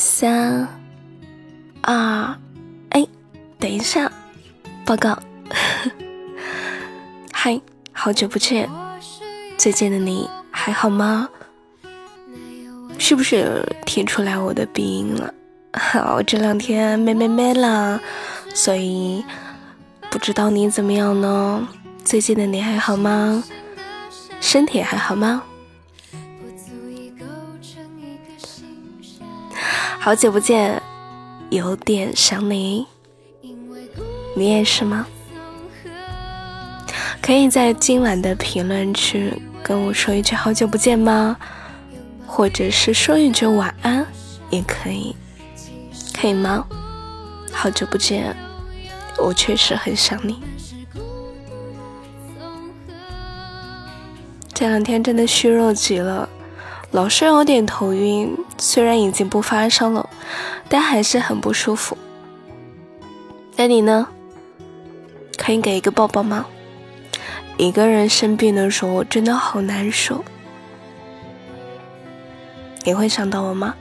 三、二，哎，等一下，报告。嗨，好久不见，最近的你还好吗？是不是听出来我的鼻音了？我 这两天没没没了，所以不知道你怎么样呢？最近的你还好吗？身体还好吗？好久不见，有点想你，你也是吗？可以在今晚的评论区跟我说一句好久不见吗？或者是说一句晚安也可以，可以吗？好久不见，我确实很想你。这两天真的虚弱极了，老是有点头晕。虽然已经不发烧了，但还是很不舒服。那你呢？可以给一个抱抱吗？一个人生病的时候真的好难受。你会想到我吗？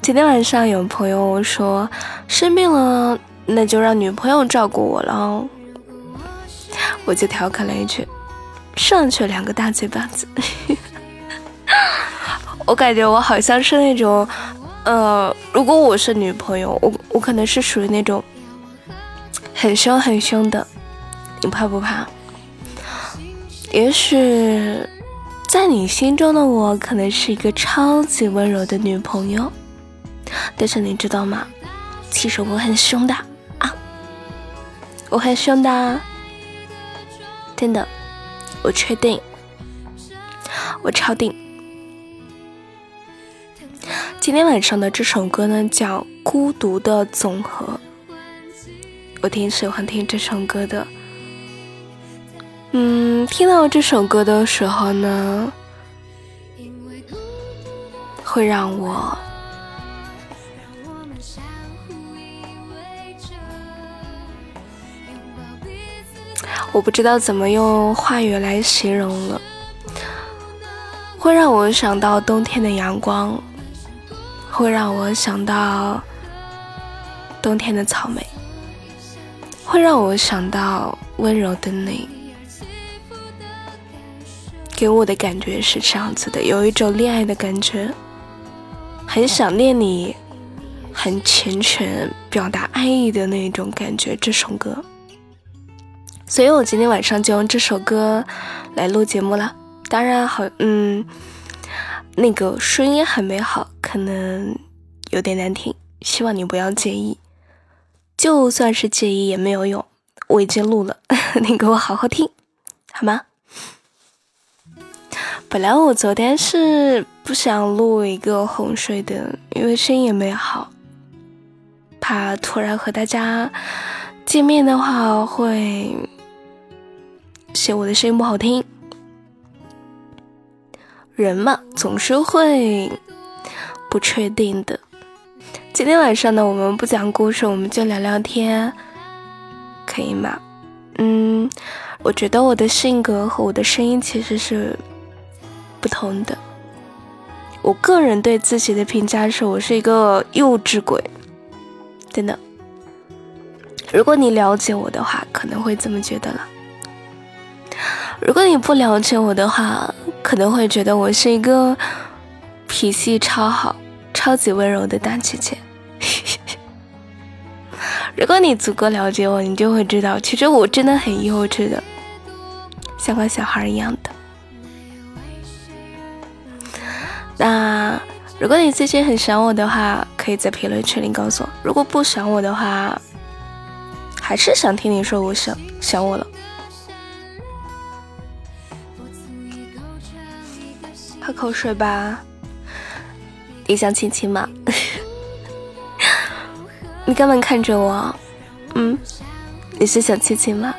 今天晚上有朋友说生病了，那就让女朋友照顾我了。我就调侃了一句。上去两个大嘴巴子，我感觉我好像是那种，呃，如果我是女朋友，我我可能是属于那种很凶很凶的，你怕不怕？也许在你心中的我，可能是一个超级温柔的女朋友，但是你知道吗？其实我很凶的啊，我很凶的，真的。我确定，我超定。今天晚上的这首歌呢，叫《孤独的总和》。我挺喜欢听这首歌的。嗯，听到这首歌的时候呢，会让我。我不知道怎么用话语来形容了，会让我想到冬天的阳光，会让我想到冬天的草莓，会让我想到温柔的你，给我的感觉是这样子的，有一种恋爱的感觉，很想念你，很缱绻表达爱意的那种感觉。这首歌。所以我今天晚上就用这首歌来录节目了。当然好，嗯，那个声音很美好，可能有点难听，希望你不要介意。就算是介意也没有用，我已经录了，你 给我好好听，好吗？本来我昨天是不想录一个哄睡的，因为声音也没好，怕突然和大家见面的话会。嫌我的声音不好听，人嘛总是会不确定的。今天晚上呢，我们不讲故事，我们就聊聊天，可以吗？嗯，我觉得我的性格和我的声音其实是不同的。我个人对自己的评价是我是一个幼稚鬼，真的。如果你了解我的话，可能会这么觉得了。如果你不了解我的话，可能会觉得我是一个脾气超好、超级温柔的大姐姐。如果你足够了解我，你就会知道，其实我真的很幼稚的，像个小孩一样的。那如果你最近很想我的话，可以在评论区里告诉我；如果不想我的话，还是想听你说我想想我了。喝口水吧，你想亲亲吗？你干嘛看着我？嗯，你是想亲亲吗？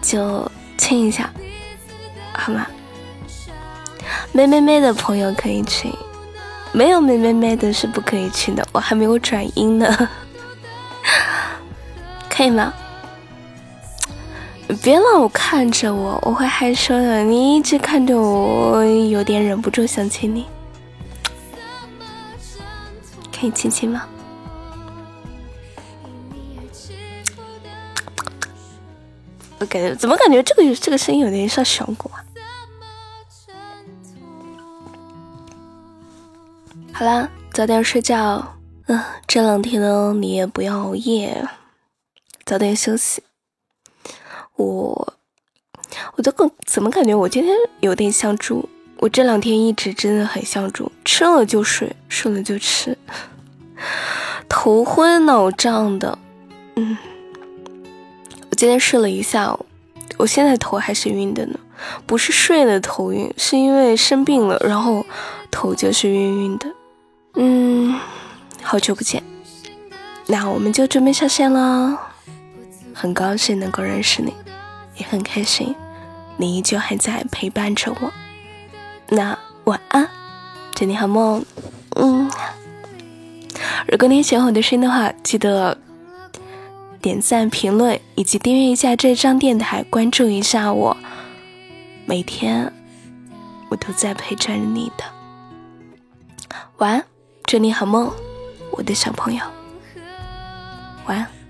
就亲一下，好吗？妹妹妹的朋友可以亲，没有妹妹妹的是不可以亲的。我还没有转音呢，可以吗？别老看着我，我会害羞的。你一直看着我，我有点忍不住想亲你。可以亲亲吗？我感觉怎么感觉这个这个声音有点像小狗啊？好啦，早点睡觉。嗯，这两天呢，你也不要熬夜，早点休息。我，我都更怎么感觉我今天有点像猪？我这两天一直真的很像猪，吃了就睡，睡了就吃，头昏脑胀的。嗯，我今天睡了一下午，我现在头还是晕的呢，不是睡了头晕，是因为生病了，然后头就是晕晕的。嗯。好久不见，那我们就准备上线了。很高兴能够认识你，也很开心你依旧还在陪伴着我。那晚安，祝你好梦。嗯，如果你喜欢我的声音的话，记得点赞、评论以及订阅一下这张电台，关注一下我。每天我都在陪着你的。晚安，祝你好梦。我的小朋友，晚安。